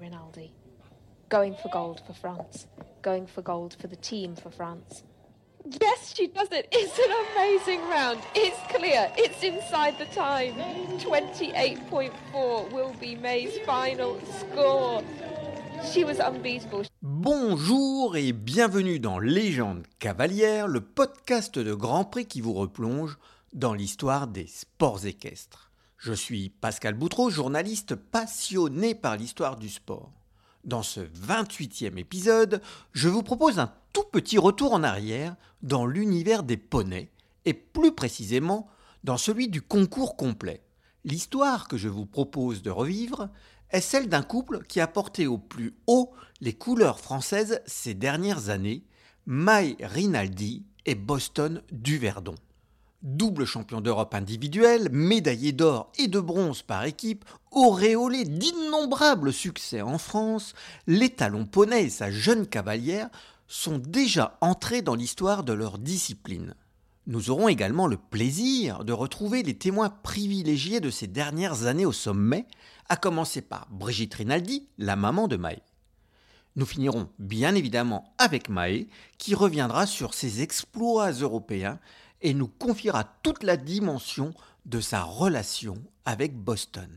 Rinaldi. Going for gold for France. Going for gold for the team for France. Yes, she does it. It's an amazing round. It's clear. It's inside the time. 28.4 will be May's final score. She was unbeatable. Bonjour et bienvenue dans Légende cavalière, le podcast de Grand Prix qui vous replonge dans l'histoire des sports équestres. Je suis Pascal Boutreau, journaliste passionné par l'histoire du sport. Dans ce 28e épisode, je vous propose un tout petit retour en arrière dans l'univers des poneys, et plus précisément dans celui du concours complet. L'histoire que je vous propose de revivre est celle d'un couple qui a porté au plus haut les couleurs françaises ces dernières années, Mai Rinaldi et Boston Duverdon double champion d'Europe individuel, médaillé d'or et de bronze par équipe, auréolé d'innombrables succès en France, l'étalon poney et sa jeune cavalière sont déjà entrés dans l'histoire de leur discipline. Nous aurons également le plaisir de retrouver les témoins privilégiés de ces dernières années au sommet, à commencer par Brigitte Rinaldi, la maman de Maë. Nous finirons bien évidemment avec Maë, qui reviendra sur ses exploits européens et nous confiera toute la dimension de sa relation avec Boston.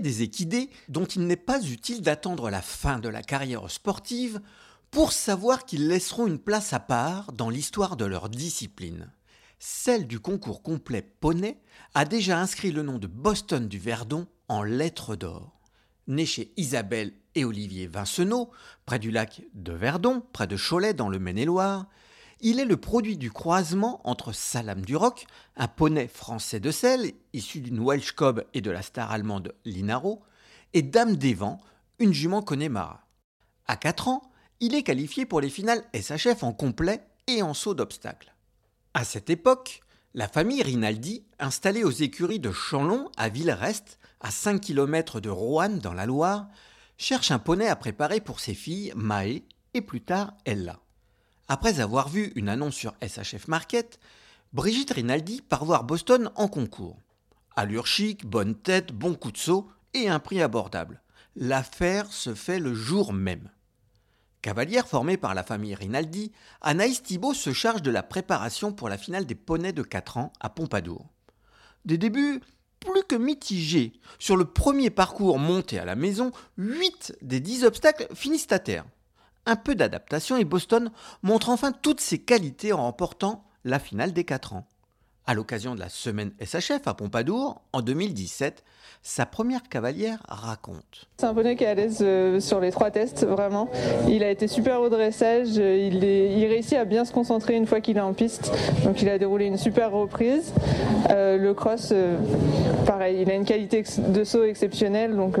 Des équidés dont il n'est pas utile d'attendre la fin de la carrière sportive pour savoir qu'ils laisseront une place à part dans l'histoire de leur discipline. Celle du concours complet poney a déjà inscrit le nom de Boston du Verdon en lettres d'or. Né chez Isabelle et Olivier Vincenot, près du lac de Verdon, près de Cholet dans le Maine-et-Loire, il est le produit du croisement entre Salam du Roc, un poney français de sel, issu d'une Welsh Cob et de la star allemande Linaro, et Dame des Vents, une jument Connemara. À 4 ans, il est qualifié pour les finales SHF en complet et en saut d'obstacles. À cette époque, la famille Rinaldi, installée aux écuries de Chanlon à Villerest, à 5 km de Roanne dans la Loire, cherche un poney à préparer pour ses filles Maë et plus tard Ella. Après avoir vu une annonce sur SHF Market, Brigitte Rinaldi part voir Boston en concours. Allure chic, bonne tête, bon coup de saut et un prix abordable. L'affaire se fait le jour même. Cavalière formée par la famille Rinaldi, Anaïs Thibault se charge de la préparation pour la finale des poneys de 4 ans à Pompadour. Des débuts plus que mitigés. Sur le premier parcours monté à la maison, 8 des 10 obstacles finissent à terre un peu d'adaptation et Boston montre enfin toutes ses qualités en remportant la finale des 4 ans. À l'occasion de la semaine SHF à Pompadour, en 2017, sa première cavalière raconte. C'est un poney qui est à l'aise euh, sur les trois tests, vraiment. Il a été super au dressage, il, il réussit à bien se concentrer une fois qu'il est en piste, donc il a déroulé une super reprise. Euh, le cross, euh, pareil, il a une qualité de saut exceptionnelle, donc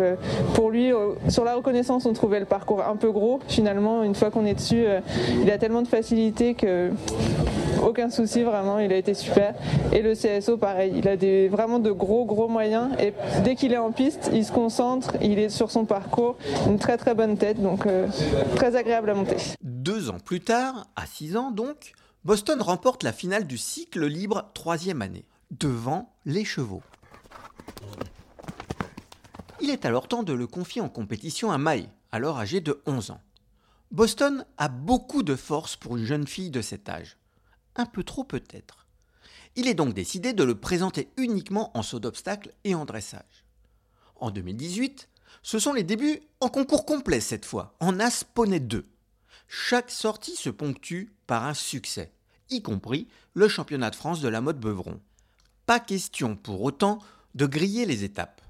pour lui, sur la reconnaissance, on trouvait le parcours un peu gros. Finalement, une fois qu'on est dessus, il a tellement de facilité que aucun souci, vraiment, il a été super. Et le CSO, pareil, il a vraiment de gros, gros moyens. Et dès qu'il est en piste, il se concentre, il est sur son parcours, une très, très bonne tête, donc euh, très agréable à monter. Deux ans plus tard, à six ans donc, Boston remporte la finale du cycle libre troisième année, devant les chevaux. Il est alors temps de le confier en compétition à Mae, alors âgée de 11 ans. Boston a beaucoup de force pour une jeune fille de cet âge un peu trop peut-être. Il est donc décidé de le présenter uniquement en saut d'obstacle et en dressage. En 2018, ce sont les débuts en concours complet cette fois, en As Poney 2. Chaque sortie se ponctue par un succès, y compris le championnat de France de la mode Beuvron. Pas question pour autant de griller les étapes.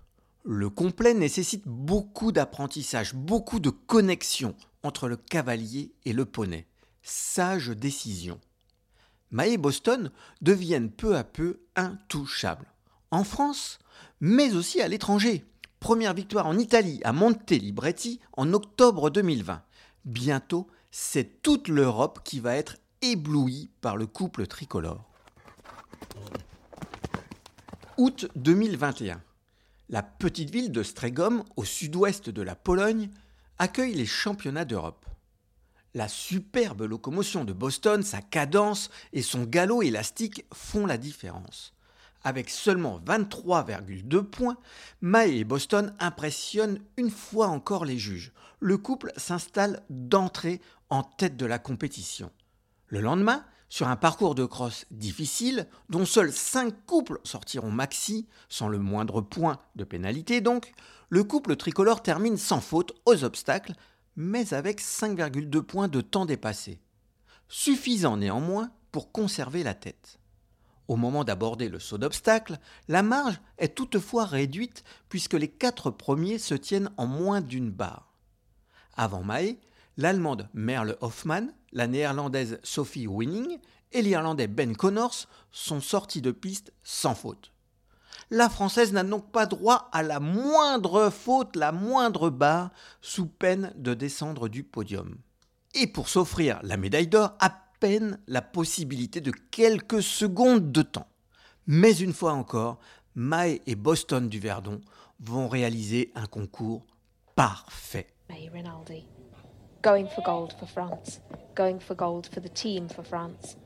Le complet nécessite beaucoup d'apprentissage, beaucoup de connexion entre le cavalier et le poney. Sage décision. Et Boston deviennent peu à peu intouchables. en France, mais aussi à l'étranger. Première victoire en Italie, à Monte Libretti, en octobre 2020. Bientôt, c'est toute l'Europe qui va être éblouie par le couple tricolore. Août 2021. La petite ville de Stregom, au sud-ouest de la Pologne, accueille les championnats d'Europe. La superbe locomotion de Boston, sa cadence et son galop élastique font la différence. Avec seulement 23,2 points, Mae et Boston impressionnent une fois encore les juges. Le couple s'installe d'entrée en tête de la compétition. Le lendemain, sur un parcours de crosse difficile, dont seuls 5 couples sortiront maxi, sans le moindre point de pénalité donc, le couple tricolore termine sans faute aux obstacles, mais avec 5,2 points de temps dépassé. Suffisant néanmoins pour conserver la tête. Au moment d'aborder le saut d'obstacle, la marge est toutefois réduite puisque les quatre premiers se tiennent en moins d'une barre. Avant Mae, l'Allemande Merle Hoffmann, la Néerlandaise Sophie Winning et l'Irlandais Ben Connors sont sortis de piste sans faute. La Française n'a donc pas droit à la moindre faute, la moindre barre, sous peine de descendre du podium. Et pour s'offrir la médaille d'or, à peine la possibilité de quelques secondes de temps. Mais une fois encore, Mae et Boston du Verdon vont réaliser un concours parfait. May Rinaldi. Going for gold for France. Going for gold for the team for France.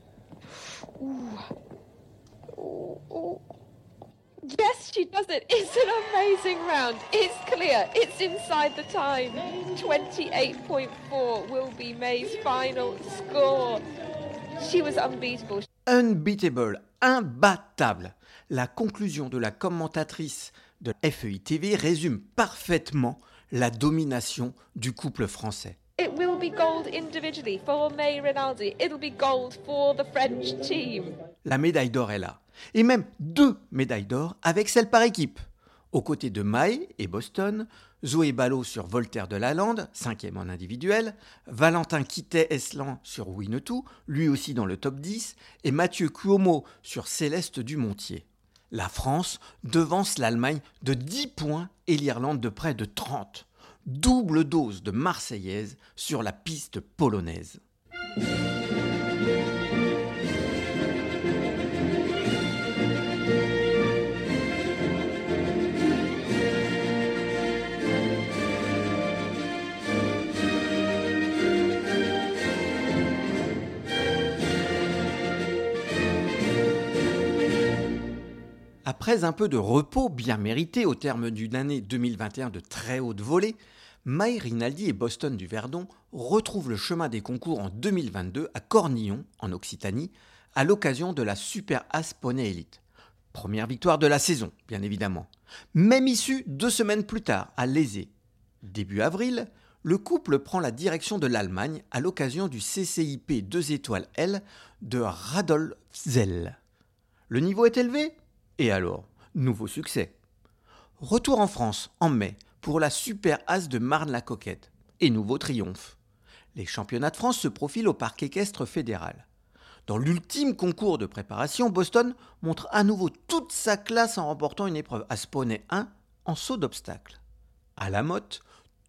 Yes, she does it. It's an amazing round. It's clear. It's inside the time. 28.4 will be May's final score. She was unbeatable. Unbeatable, imbattable. La conclusion de la commentatrice de FEI TV résume parfaitement la domination du couple français. It will be gold individually for May Rinaldi. It'll be gold for the French team. La médaille d'or est là. Et même deux médailles d'or avec celle par équipe. Aux côtés de Mai et Boston, Zoé Ballot sur Voltaire de la Lande, cinquième en individuel, Valentin Quittet-Eslan sur Winnetou, lui aussi dans le top 10, et Mathieu Cuomo sur Céleste du Montier. La France devance l'Allemagne de 10 points et l'Irlande de près de 30. Double dose de Marseillaise sur la piste polonaise. Après un peu de repos bien mérité au terme d'une année 2021 de très haute volée, Mai Rinaldi et Boston du Verdon retrouvent le chemin des concours en 2022 à Cornillon, en Occitanie, à l'occasion de la Super As Poney Elite. Première victoire de la saison, bien évidemment. Même issue deux semaines plus tard, à Lézé. Début avril, le couple prend la direction de l'Allemagne à l'occasion du CCIP 2 étoiles L de Radolfzell. Le niveau est élevé? Et alors, nouveau succès. Retour en France en mai pour la Super As de Marne-la-Coquette. Et nouveau triomphe. Les championnats de France se profilent au parc équestre fédéral. Dans l'ultime concours de préparation, Boston montre à nouveau toute sa classe en remportant une épreuve à Poney 1 en saut d'obstacle. À la motte,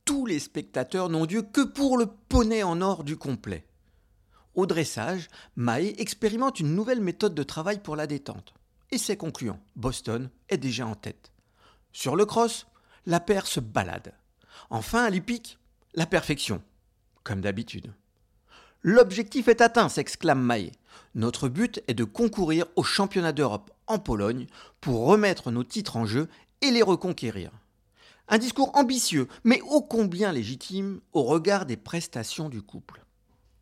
tous les spectateurs n'ont Dieu que pour le poney en or du complet. Au dressage, Mae expérimente une nouvelle méthode de travail pour la détente et c'est concluant. Boston est déjà en tête. Sur le cross, la paire se balade. Enfin, à la perfection, comme d'habitude. L'objectif est atteint, s'exclame Maé. Notre but est de concourir aux championnats d'Europe en Pologne pour remettre nos titres en jeu et les reconquérir. Un discours ambitieux, mais ô combien légitime au regard des prestations du couple.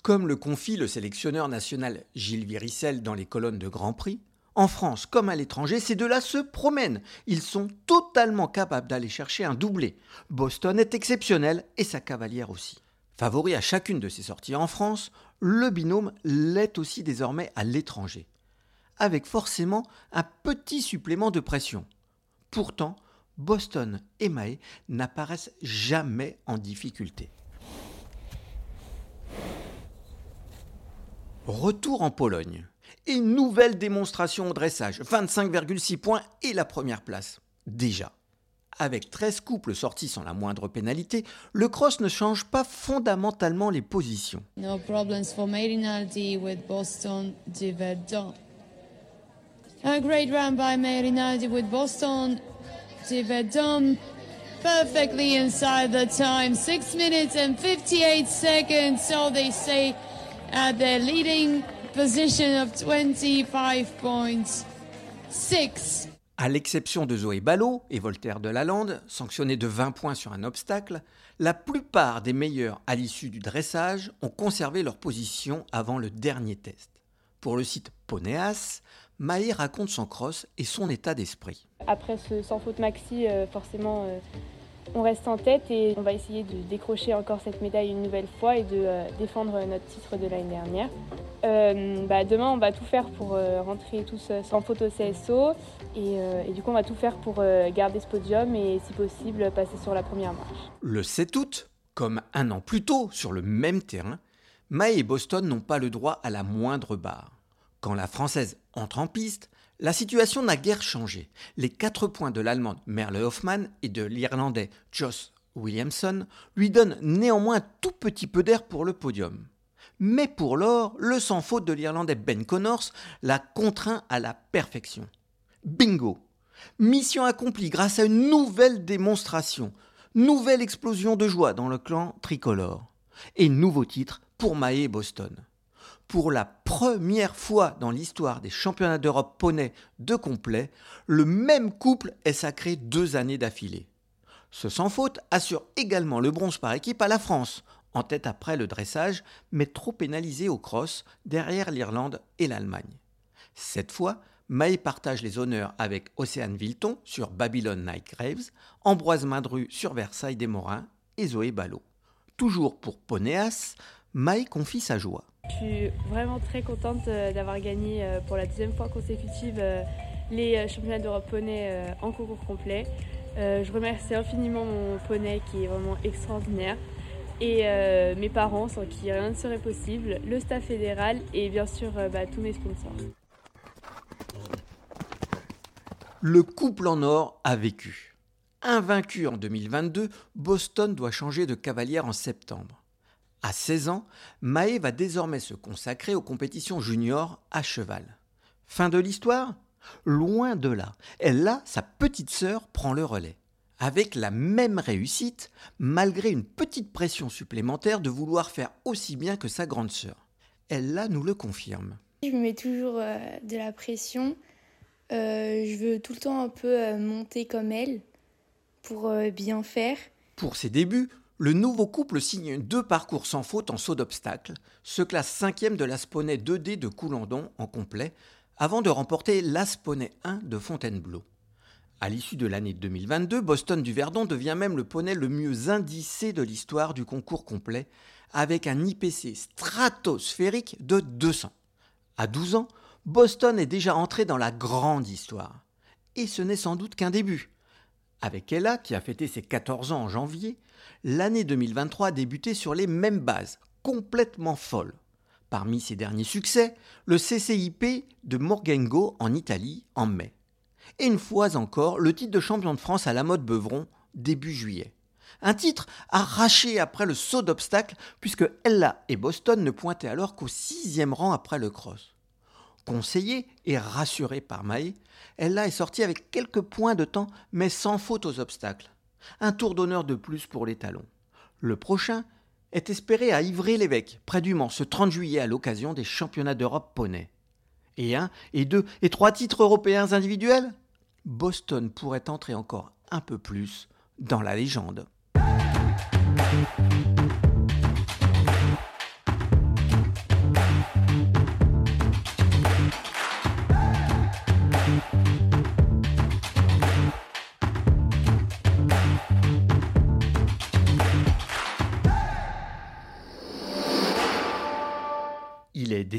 Comme le confie le sélectionneur national Gilles Viricel dans les colonnes de Grand Prix, en France comme à l'étranger, ces deux-là se promènent. Ils sont totalement capables d'aller chercher un doublé. Boston est exceptionnel et sa cavalière aussi. Favori à chacune de ses sorties en France, le binôme l'est aussi désormais à l'étranger. Avec forcément un petit supplément de pression. Pourtant, Boston et Mae n'apparaissent jamais en difficulté. Retour en Pologne. Et nouvelle démonstration au dressage, 25,6 points et la première place. Déjà. Avec 13 couples sortis sans la moindre pénalité, le cross ne change pas fondamentalement les positions. No problems for Merinaldi with Boston de Verdun. A great run by Merinaldi with Boston de Verdun. Perfectly inside the time, 6 minutes and 58 seconds. So they say at their leading position of 25 points. 6. À l'exception de Zoé Ballot et Voltaire de Lalande, sanctionnés de 20 points sur un obstacle, la plupart des meilleurs à l'issue du dressage ont conservé leur position avant le dernier test. Pour le site Ponéas, Maë raconte son cross et son état d'esprit. Après ce sans faute maxi, euh, forcément, euh, on reste en tête et on va essayer de décrocher encore cette médaille une nouvelle fois et de euh, défendre notre titre de l'année dernière. Euh, bah, demain, on va tout faire pour euh, rentrer tous sans au CSO et, et, du coup, on va tout faire pour garder ce podium et, si possible, passer sur la première marche. Le 7 août, comme un an plus tôt sur le même terrain, Mae et Boston n'ont pas le droit à la moindre barre. Quand la Française entre en piste, la situation n'a guère changé. Les quatre points de l'Allemande Merle Hoffmann et de l'Irlandais Joss Williamson lui donnent néanmoins tout petit peu d'air pour le podium. Mais pour l'or, le sans faute de l'Irlandais Ben Connors l'a contraint à la perfection. Bingo Mission accomplie grâce à une nouvelle démonstration, nouvelle explosion de joie dans le clan tricolore, et nouveau titre pour Mae Boston pour la première fois dans l'histoire des championnats d'Europe poney de complet, le même couple est sacré deux années d'affilée. Ce sans faute assure également le bronze par équipe à la France, en tête après le dressage, mais trop pénalisé au cross, derrière l'Irlande et l'Allemagne. Cette fois, Maë partage les honneurs avec Océane Vilton sur Babylone Night Graves, Ambroise Madru sur Versailles des Morins et Zoé Ballot. Toujours pour Ponéas, Maë confie sa joie. Je suis vraiment très contente euh, d'avoir gagné euh, pour la deuxième fois consécutive euh, les championnats d'Europe poney en concours complet. Je remercie infiniment mon poney qui est vraiment extraordinaire et mes parents sans qui rien ne serait possible, le staff fédéral et bien sûr bah, tous mes sponsors. Le couple en or a vécu. Invaincu en 2022, Boston doit changer de cavalière en septembre. À 16 ans, Maë va désormais se consacrer aux compétitions juniors à cheval. Fin de l'histoire? Loin de là. Elle, là, sa petite sœur prend le relais. Avec la même réussite, malgré une petite pression supplémentaire de vouloir faire aussi bien que sa grande sœur. Elle, là, nous le confirme. Je me mets toujours euh, de la pression. Euh, je veux tout le temps un peu euh, monter comme elle pour bien faire. Pour ses débuts, le nouveau couple signe deux parcours sans faute en saut d'obstacle, se classe cinquième de l'Asponey 2D de Coulandon en complet, avant de remporter l'Asponey 1 de Fontainebleau. À l'issue de l'année 2022, Boston du Verdon devient même le poney le mieux indicé de l'histoire du concours complet, avec un IPC stratosphérique de 200. À 12 ans, Boston est déjà entré dans la grande histoire. Et ce n'est sans doute qu'un début. Avec Ella, qui a fêté ses 14 ans en janvier, l'année 2023 a débuté sur les mêmes bases, complètement folles. Parmi ses derniers succès, le CCIP de Morgengo en Italie en mai. Et une fois encore, le titre de champion de France à la mode Beuvron début juillet. Un titre arraché après le saut d'obstacle, puisque Ella et Boston ne pointaient alors qu'au sixième rang après le cross. Conseillée et rassurée par Maë, Ella est sortie avec quelques points de temps, mais sans faute aux obstacles. Un tour d'honneur de plus pour les talons. Le prochain est espéré à Ivry-l'Évêque, près du Mans, ce 30 juillet à l'occasion des championnats d'Europe poney. Et un, et deux, et trois titres européens individuels? Boston pourrait entrer encore un peu plus dans la légende.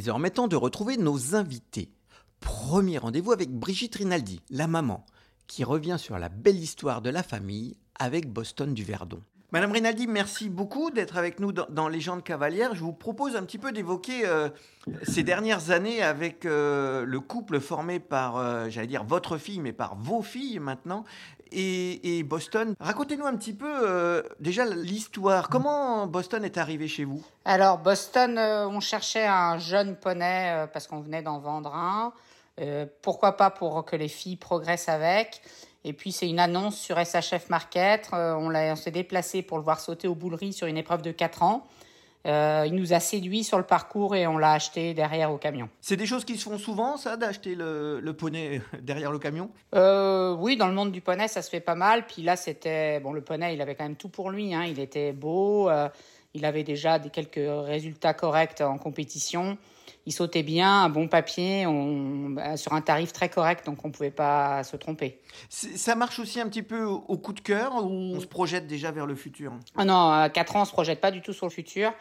Désormais temps de retrouver nos invités. Premier rendez-vous avec Brigitte Rinaldi, la maman, qui revient sur la belle histoire de la famille avec Boston du Verdon. Madame Rinaldi, merci beaucoup d'être avec nous dans, dans Légende cavalière. Je vous propose un petit peu d'évoquer euh, ces dernières années avec euh, le couple formé par, euh, j'allais dire votre fille, mais par vos filles maintenant, et, Boston. Racontez-nous un petit peu euh, déjà l'histoire. Comment Boston est arrivé chez vous? Alors, Boston, euh, on cherchait un jeune poney euh, parce qu'on venait d'en vendre un. Pourquoi pas pour que les filles progressent avec. Et puis, c'est une annonce sur SHF Market. On, on s'est déplacé pour le voir sauter aux bouleries sur une épreuve de 4 ans. Euh, il nous a séduit sur le parcours et on l'a acheté derrière au camion. C'est des choses qui se font souvent, ça, d'acheter le, le poney derrière le camion? Euh, oui, dans le monde du poney, ça se fait pas mal. Puis là, c'était bon. Le poney, il avait quand même tout pour lui. Hein. Il était beau. euh, il avait déjà des quelques résultats corrects en compétition. Il sautait bien, un bon papier, on, sur un tarif très correct, donc on pouvait pas se tromper. Ça marche aussi un petit peu au, coup de cœur ou on se projette déjà vers le futur? Ah non, à 4 ans, on se projette pas du tout sur le futur.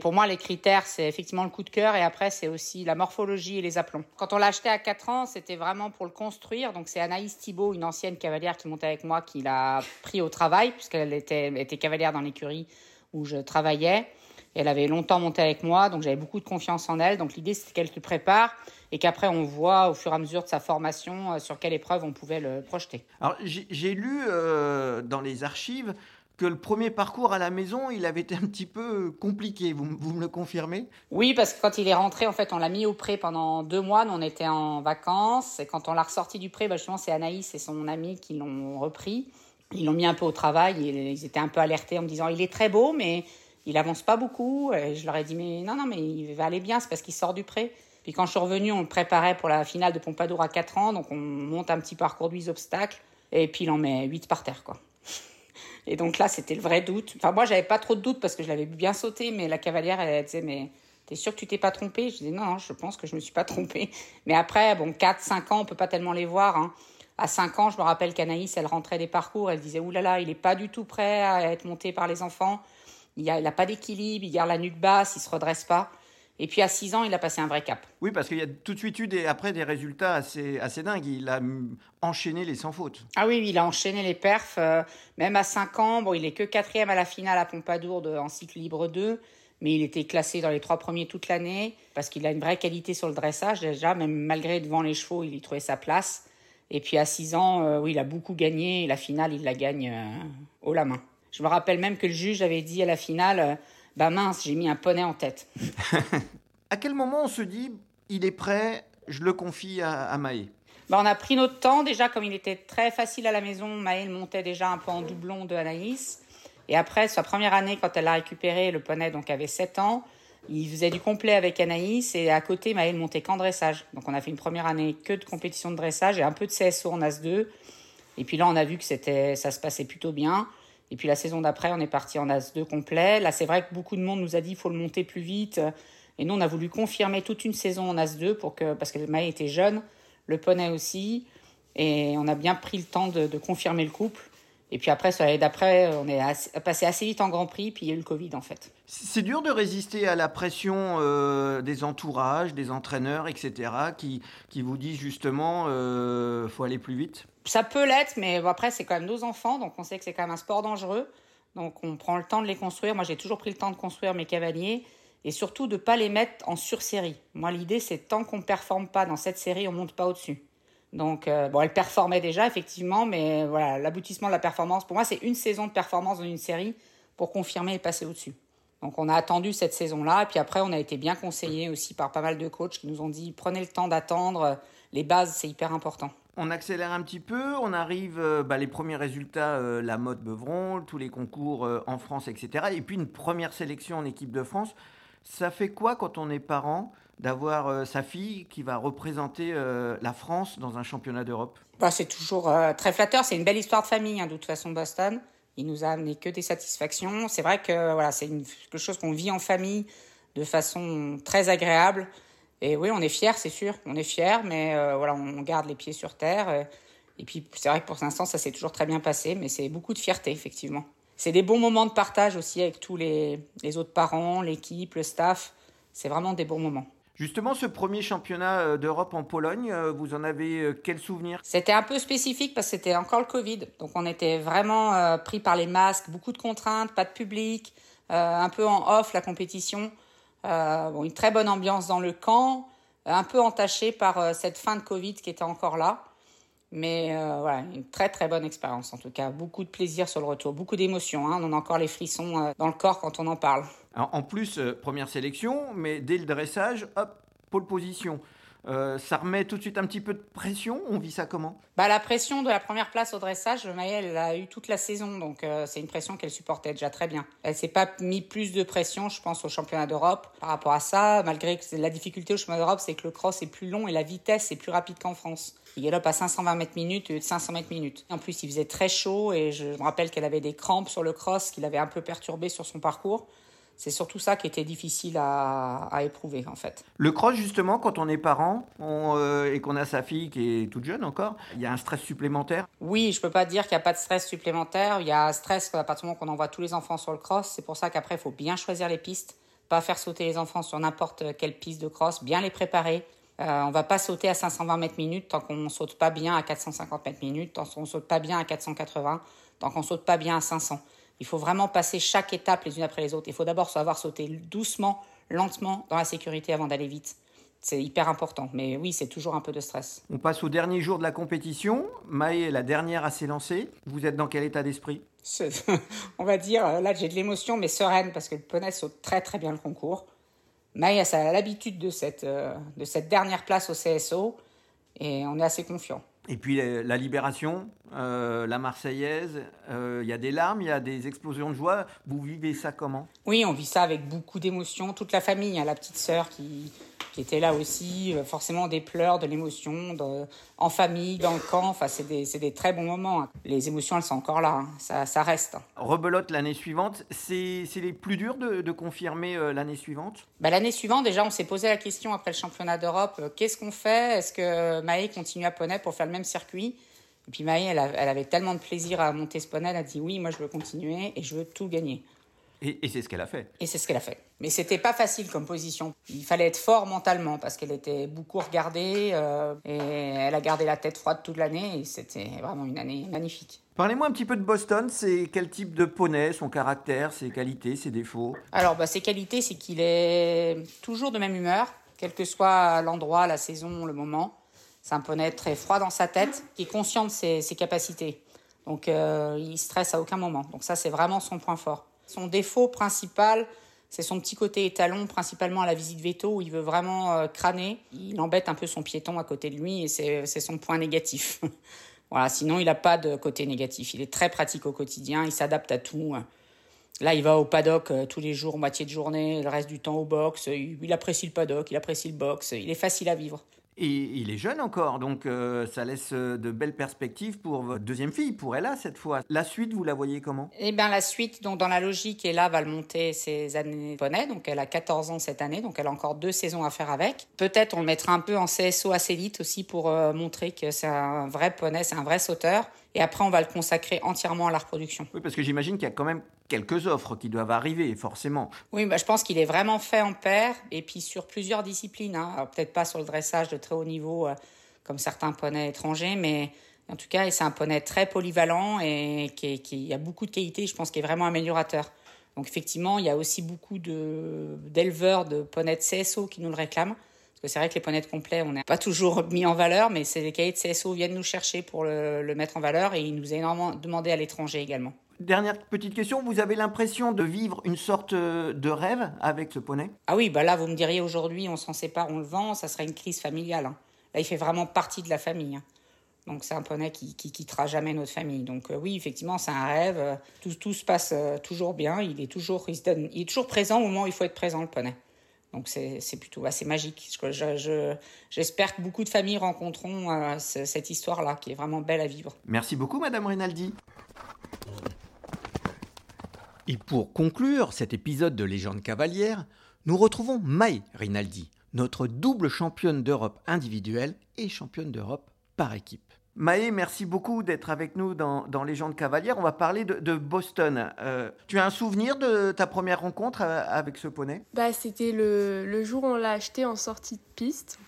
Pour moi, les critères, c'est effectivement le coup de cœur et après, c'est aussi la morphologie et les aplombs. Quand on l'a acheté à 4 ans, c'était vraiment pour le construire. Donc, c'est Anaïs Thibault, une ancienne cavalière qui montait avec moi, qui l'a pris au travail, puisqu'elle était, cavalière dans l'écurie où je travaillais. Elle avait longtemps monté avec moi, donc j'avais beaucoup de confiance en elle. Donc, l'idée, c'était qu'elle se prépare et qu'après, on voit au fur et à mesure de sa formation euh, sur quelle épreuve on pouvait le projeter. Alors, j'ai j'ai lu euh, dans les archives que le premier parcours à la maison, il avait été un petit peu compliqué. Vous, vous me le confirmez? Oui, parce que quand il est rentré, en fait, on l'a mis au pré pendant deux mois. Nous, on était en vacances. Et quand on l'a ressorti du pré, bah, justement, c'est Anaïs et son ami qui l'ont repris. Ils l'ont mis un peu au travail. Ils étaient un peu alertés en me disant il est très beau, mais il avance pas beaucoup. Et je leur ai dit mais non, non, mais il va aller bien, c'est parce qu'il sort du pré. Puis quand je suis revenue, on le préparait pour la finale de Pompadour à 4 ans. Donc on monte un petit parcours de 8 obstacles. Et puis il en met 8 par terre, quoi. Et donc là, c'était le vrai doute. Enfin, moi, j'avais pas trop de doute parce que je l'avais bien sauté, mais la cavalière, elle, disait, mais t'es sûr que tu t'es pas trompé Je disais, non, je pense que je me suis pas trompée. Mais après, bon, 4, 5 ans, on peut pas tellement les voir. Hein. À 5 ans, je me rappelle qu'Anaïs, elle rentrait des parcours, elle disait, oulala, il est pas du tout prêt à être monté par les enfants. Il a, il a pas d'équilibre, il garde la nuque basse, il se redresse pas. Et puis à 6 ans, il a passé un vrai cap. Oui, parce qu'il y a tout de suite eu des, après des résultats assez, assez dingues. Il a enchaîné les sans faute. Ah oui, oui, il a enchaîné les perfs. euh, même à 5 ans, bon, il est que quatrième à la finale à Pompadour de, en cycle libre 2. Mais il était classé dans les trois premiers toute l'année parce qu'il a une vraie qualité sur le dressage déjà. Même malgré devant les chevaux, il y trouvait sa place. Et puis à 6 ans, euh, oui, il a beaucoup gagné. Et la finale, il la gagne euh, haut la main. Je me rappelle même que le juge avait dit à la finale, euh, bah mince, j'ai mis un poney en tête. À quel moment on se dit, il est prêt, je le confie à, à Maë? Bah, on a pris notre temps. Déjà, comme il était très facile à la maison, Maëlle montait déjà un peu en doublon de Anaïs. Et après, sa première année, quand elle l'a récupéré, le poney donc avait 7 ans. Il faisait du complet avec Anaïs et à côté, Maëlle montait qu'en dressage. Donc on a fait une première année que de compétition de dressage et un peu de CSO en As 2. Et puis là, on a vu que c'était, ça se passait plutôt bien. Et puis la saison d'après, on est parti en As 2 complet. Là, c'est vrai que beaucoup de monde nous a dit qu'il faut le monter plus vite. Et nous, on a voulu confirmer toute une saison en As 2 pour que, parce que Maë était jeune, le poney aussi. Et on a bien pris le temps de, confirmer le couple. Et puis après, sur l'année d'après, on est passé assez vite en Grand Prix, puis il y a eu le Covid en fait. C'est dur de résister à la pression euh, des entourages, des entraîneurs, etc., qui, qui vous disent justement, euh, faut aller plus vite. Ça peut l'être, mais après, c'est quand même nos enfants, donc on sait que c'est quand même un sport dangereux. Donc on prend le temps de les construire. Moi, j'ai toujours pris le temps de construire mes cavaliers et surtout de pas les mettre en sursérie. Moi, l'idée, c'est tant qu'on ne performe pas dans cette série, on monte pas au-dessus. Donc, euh, bon, elle performait déjà, effectivement, mais voilà, l'aboutissement de la performance, pour moi, c'est une saison de performance dans une série pour confirmer et passer au-dessus. Donc, on a attendu cette saison-là, et puis après, on a été bien conseillé aussi par pas mal de coachs qui nous ont dit prenez le temps d'attendre, les bases, c'est hyper important. On accélère un petit peu, on arrive, euh, bah, les premiers résultats, euh, la mode Beuvron, tous les concours euh, en France, etc. Et puis une première sélection en équipe de France. Ça fait quoi quand on est parent d'avoir sa fille qui va représenter la France dans un championnat d'Europe? Bah, c'est toujours très flatteur. C'est une belle histoire de famille, hein, de toute façon, Boston. Il nous a amené que des satisfactions. C'est vrai que voilà, c'est quelque chose qu'on vit en famille de façon très agréable. Et oui, on est fiers, c'est sûr. On est fiers, mais euh, voilà, on garde les pieds sur terre. euh, Et puis, c'est vrai que pour l'instant, ça s'est toujours très bien passé, mais c'est beaucoup de fierté, effectivement. C'est des bons moments de partage aussi avec tous les, les autres parents, l'équipe, le staff. C'est vraiment des bons moments. Justement, ce premier championnat euh, d'Europe en Pologne, vous en avez quel souvenir? C'était un peu spécifique parce que c'était encore le Covid. Donc on était vraiment pris par les masques, beaucoup de contraintes, pas de public, un peu en off la compétition. Bon, une très bonne ambiance dans le camp, un peu entaché par cette fin de Covid qui était encore là. Mais voilà, une très très bonne expérience en tout cas. Beaucoup de plaisir sur le retour, beaucoup d'émotions. Hein. On a encore les frissons dans le corps quand on en parle en plus, euh, première sélection, mais dès le dressage, hop, pole position. Euh, ça remet tout de suite un petit peu de pression. On vit ça comment? Bah, La pression de la première place au dressage, Maëlle elle a eu toute la saison, donc euh, c'est une pression qu'elle supportait déjà très bien. Elle s'est pas mis plus de pression, je pense, au championnat d'Europe par rapport à ça, malgré que la difficulté au championnat d'Europe, c'est que le cross est plus long et la vitesse est plus rapide qu'en France. Il galope à 520 mètres minutes et 500 mètres minutes. En plus, il faisait très chaud et je me rappelle qu'elle avait des crampes sur le cross qui l'avaient un peu perturbé sur son parcours c'est surtout ça qui était difficile à, éprouver en fait. Le cross justement, quand on est parent euh, et qu'on a sa fille qui est toute jeune encore, il y a un stress supplémentaire? Oui, je peux pas dire qu'il n'y a pas de stress supplémentaire. Il y a un stress à partir du moment qu'on envoie tous les enfants sur le cross. C'est pour ça qu'après, il faut bien choisir les pistes, pas faire sauter les enfants sur n'importe quelle piste de cross, bien les préparer. Euh, on va pas sauter à 520 mètres minutes tant qu'on saute pas bien à 450 mètres minutes, tant qu'on saute pas bien à 480, tant qu'on saute pas bien à 500. Il faut vraiment passer chaque étape les unes après les autres. Il faut d'abord savoir sauter doucement, lentement, dans la sécurité avant d'aller vite. C'est hyper important. Mais oui, c'est toujours un peu de stress. On passe au dernier jour de la compétition. Maë est la dernière à s'élancer. Vous êtes dans quel état d'esprit? On va dire, là j'ai de l'émotion, mais sereine, parce que le poney saute très très bien le concours. Maë a l'habitude de cette, euh, de cette dernière place au CSO, et on est assez confiant. Et puis la libération, euh, la Marseillaise, euh, il y a des larmes, il y a des explosions de joie. Vous vivez ça comment? Oui, on vit ça avec beaucoup d'émotion. Toute la famille, a la petite sœur qui, qui était là aussi, euh, forcément des pleurs, de l'émotion, en famille, dans le camp. Enfin, c'est des, des, très bons moments. Hein. Les émotions, elles sont encore là, hein. ça, ça, reste. Rebelote l'année suivante, c'est les plus dur de, de confirmer euh, l'année suivante? Bah, L'année suivante, déjà, on s'est posé la question après le championnat d'Europe euh, qu'est-ce qu'on fait? Est-ce que Maë continue à poney pour faire le même circuit? Et puis Maë, elle, elle, avait tellement de plaisir à monter ce poney, elle a dit oui, moi je veux continuer et je veux tout gagner. Et, c'est ce qu'elle a fait. Et c'est ce qu'elle a fait. Mais c'était pas facile comme position. Il fallait être fort mentalement parce qu'elle était beaucoup regardée euh, et elle a gardé la tête froide toute l'année et c'était vraiment une année magnifique. Parlez-moi un petit peu de Boston. C'est quel type de poney, son caractère, ses qualités, ses défauts? Alors, bah, ses qualités, c'est qu'il est toujours de même humeur, quel que soit l'endroit, la saison, le moment. C'est un poney très froid dans sa tête, qui est conscient de ses, capacités. Donc, euh, il stresse à aucun moment. Donc, ça, c'est vraiment son point fort. Son défaut principal, c'est son petit côté étalon, principalement à la visite veto, où il veut vraiment euh, crâner. Il embête un peu son piéton à côté de lui et c'est son point négatif. voilà, sinon il n'a pas de côté négatif. Il est très pratique au quotidien, il s'adapte à tout. Là, il va au paddock euh, tous les jours, moitié de journée, le reste du temps au box. il apprécie le paddock, il apprécie le box. Il est facile à vivre. Et il est jeune encore, donc euh, ça laisse euh, de belles perspectives pour votre deuxième fille, pour Ella cette fois. La suite, vous la voyez comment? Eh bien la suite, donc dans la logique, Ella va le monter ses années poney, donc elle a 14 ans cette année, donc elle a encore deux saisons à faire avec. Peut-être on le mettra un peu en CSO assez vite aussi pour euh, montrer que c'est un vrai poney, c'est un vrai sauteur. Et après, on va le consacrer entièrement à la reproduction. Oui, parce que j'imagine qu'il y a quand même quelques offres qui doivent arriver, forcément. Oui, bah, je pense qu'il est vraiment fait en paire, et puis sur plusieurs disciplines. Hein. Peut-être pas sur le dressage de très haut niveau, euh, comme certains poneys étrangers, mais en tout cas, c'est un poney très polyvalent et qui, a beaucoup de qualités, je pense, qui est vraiment améliorateur. Donc effectivement, il y a aussi beaucoup d'éleveurs de, de poneys de CSO qui nous le réclament c'est vrai que les poneys complets, on n'est pas toujours mis en valeur, mais c'est les cahiers de CSO viennent nous chercher pour le, mettre en valeur et il nous a énormément demandé à l'étranger également. Dernière petite question, vous avez l'impression de vivre une sorte de rêve avec ce poney? Ah oui, bah là vous me diriez aujourd'hui on s'en sépare, on le vend, ça serait une crise familiale. Hein. Là il fait vraiment partie de la famille. Hein. Donc c'est un poney qui, qui quittera jamais notre famille. Donc euh, oui, effectivement, c'est un rêve. Tout, tout se passe euh, toujours bien. Il est toujours, il, il est toujours présent au moment où il faut être présent, le poney. Donc c'est plutôt assez magique. J'espère que beaucoup de familles rencontreront euh, cette histoire-là, qui est vraiment belle à vivre. Merci beaucoup, Madame Rinaldi. Et pour conclure cet épisode de Légende cavalière, nous retrouvons Maï Rinaldi, notre double championne d'Europe individuelle et championne d'Europe par équipe. Maë, merci beaucoup d'être avec nous dans, dans Légende cavalière. On va parler de, de Boston. Euh, tu as un souvenir de ta première rencontre euh, avec ce poney? Bah, c'était le, le jour où on l'a acheté en sortie de piste.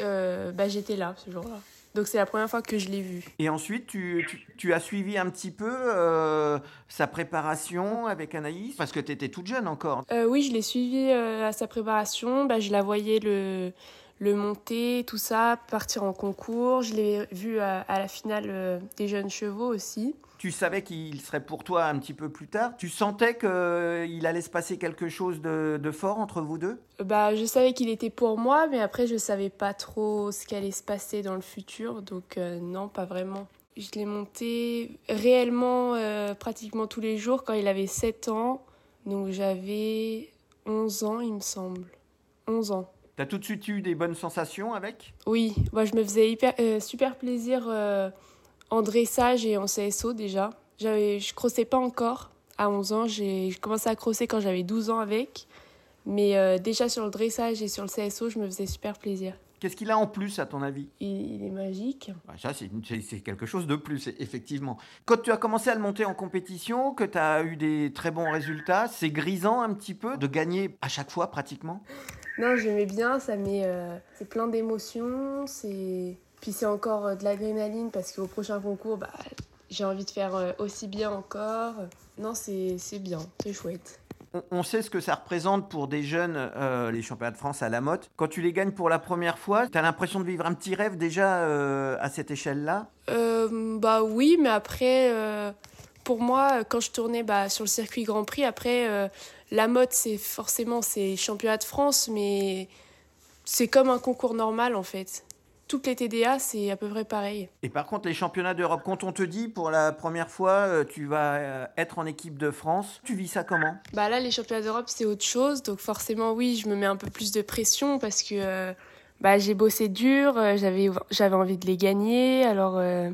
Euh, bah, j'étais là ce jour-là. Donc c'est la première fois que je l'ai vu. Et ensuite, tu, tu- tu as suivi un petit peu euh, sa préparation avec Anaïs? Parce que tu étais toute jeune encore. Oui, je l'ai suivi à sa préparation. Bah, je la voyais le, le monter, tout ça, partir en concours. Je l'ai vu à, à la finale euh, des jeunes chevaux aussi. Tu savais qu'il serait pour toi un petit peu plus tard? Tu sentais qu'il allait se passer quelque chose de, de fort entre vous deux? Bah, je savais qu'il était pour moi, mais après, je savais pas trop ce qui allait se passer dans le futur. Donc, euh, non, pas vraiment. Je l'ai monté réellement euh, pratiquement tous les jours quand il avait 7 ans. Donc, j'avais 11 ans, il me semble. 11 ans. T'as tout de suite eu des bonnes sensations avec? Oui, moi je me faisais hyper, euh, super plaisir euh, en dressage et en CSO déjà. J'avais, je crossais pas encore à 11 ans, j'ai commencé à crosser quand j'avais 12 ans avec. Mais euh, déjà sur le dressage et sur le CSO, je me faisais super plaisir. Qu'est-ce qu'il a en plus, à ton avis? Il, il est magique. Bah, Ça, c'est c'est- c'est quelque chose de plus, effectivement. Quand tu as commencé à le monter en compétition, que tu as eu des très bons résultats, c'est grisant un petit peu de gagner à chaque fois pratiquement? Non, j'aimais bien, ça met, euh, c'est plein d'émotions, c'est puis c'est encore euh, de l'adrénaline parce qu'au prochain concours, bah, j'ai envie de faire euh, aussi bien encore. Non, c'est c'est bien, c'est chouette. on, sait ce que ça représente pour des jeunes, euh, les championnats de France à la motte. Quand tu les gagnes pour la première fois, tu as l'impression de vivre un petit rêve déjà euh, à cette échelle-là? Euh, bah oui, mais après, pour moi, quand je tournais bah, sur le circuit Grand Prix, après, euh, la mode, c'est forcément c'est championnat de France, mais c'est comme un concours normal en fait. Toutes les TDA, c'est à peu près pareil. Et par contre, les championnats d'Europe, quand on te dit pour la première fois, euh, tu vas euh, être en équipe de France, tu vis ça comment? Bah là, les championnats d'Europe, c'est autre chose, donc forcément, oui, je me mets un peu plus de pression parce que euh, bah, j'ai bossé dur, euh, j'avais j'avais envie de les gagner, alors euh,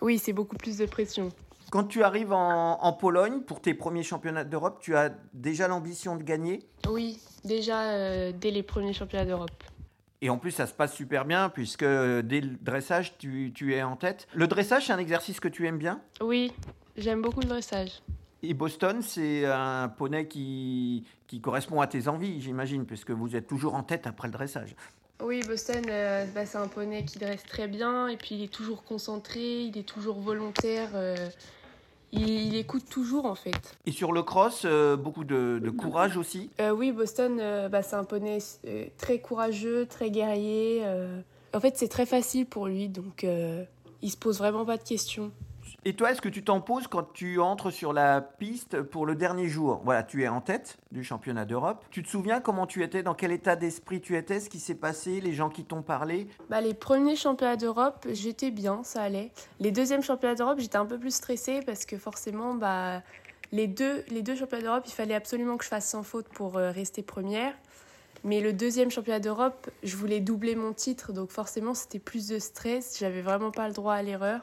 oui, c'est beaucoup plus de pression. Quand tu arrives en, en Pologne pour tes premiers championnats d'Europe, tu as déjà l'ambition de gagner? Oui, déjà euh, dès les premiers championnats d'Europe. Et en plus, ça se passe super bien puisque dès le dressage, tu, tu es en tête. Le dressage, c'est un exercice que tu aimes bien? Oui, j'aime beaucoup le dressage. Et Boston, c'est un poney qui, qui correspond à tes envies, j'imagine, puisque vous êtes toujours en tête après le dressage. Oui, Boston, euh, bah, c'est un poney qui dresse très bien et puis il est toujours concentré, il est toujours volontaire, euh, il, il écoute toujours en fait. Et sur le cross, euh, beaucoup de, de courage aussi. Euh, oui, Boston, euh, bah, c'est un poney très courageux, très guerrier. En fait, c'est très facile pour lui, donc il se pose vraiment pas de questions. Et toi, est-ce que tu t'en poses quand tu entres sur la piste pour le dernier jour? Voilà, tu es en tête du championnat d'Europe. Tu te souviens comment tu étais, dans quel état d'esprit tu étais, ce qui s'est passé, les gens qui t'ont parlé? Bah, les premiers championnats d'Europe, j'étais bien, ça allait. Les deuxièmes championnats d'Europe, j'étais un peu plus stressée parce que forcément, bah, les, deux, les deux championnats d'Europe, il fallait absolument que je fasse sans faute pour euh, rester première. Mais le deuxième championnat d'Europe, je voulais doubler mon titre, donc forcément, c'était plus de stress. J'avais vraiment pas le droit à l'erreur.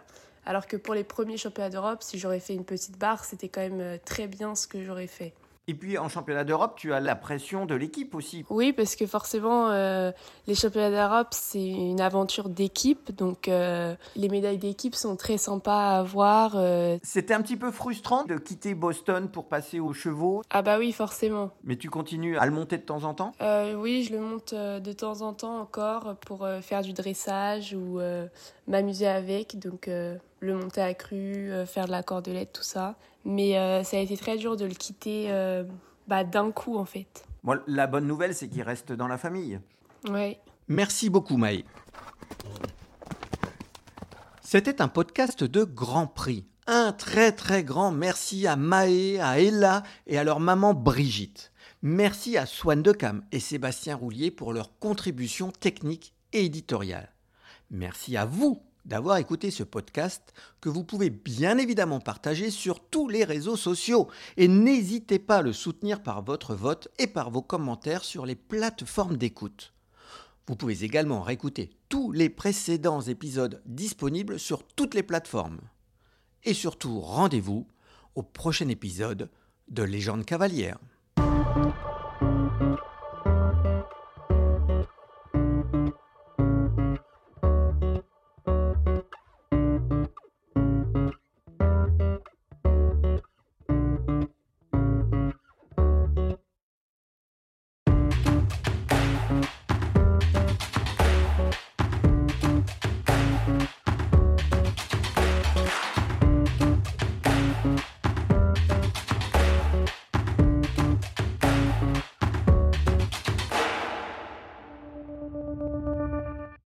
Alors que pour les premiers championnats d'Europe, si j'aurais fait une petite barre, c'était quand même euh, très bien ce que j'aurais fait. Et puis en championnat d'Europe, tu as la pression de l'équipe aussi. Oui, parce que forcément, euh, les championnats d'Europe, c'est une aventure d'équipe. Donc, euh, les médailles d'équipe sont très sympas à avoir. euh. C'était un petit peu frustrant de quitter Boston pour passer aux chevaux, Ah bah oui, forcément. mais tu continues à le monter de temps en temps? Oui, je le monte de temps en temps encore pour faire du dressage ou m'amuser avec. Donc, le monter à cru, euh, faire de la cordelette, tout ça. Mais euh, ça a été très dur de le quitter euh, bah, d'un coup, en fait. Bon, la bonne nouvelle, c'est qu'il reste dans la famille. Ouais. Merci beaucoup, Maë. C'était un podcast de Grand Prix. Un très très grand merci à Maë, à Ella et à leur maman Brigitte. Merci à Swan Decam et Sébastien Roulier pour leur contribution technique et éditoriale. Merci à vous d'avoir écouté ce podcast que vous pouvez bien évidemment partager sur tous les réseaux sociaux et n'hésitez pas à le soutenir par votre vote et par vos commentaires sur les plateformes d'écoute. Vous pouvez également réécouter tous les précédents épisodes disponibles sur toutes les plateformes. Et surtout, rendez-vous au prochain épisode de Légende cavalière.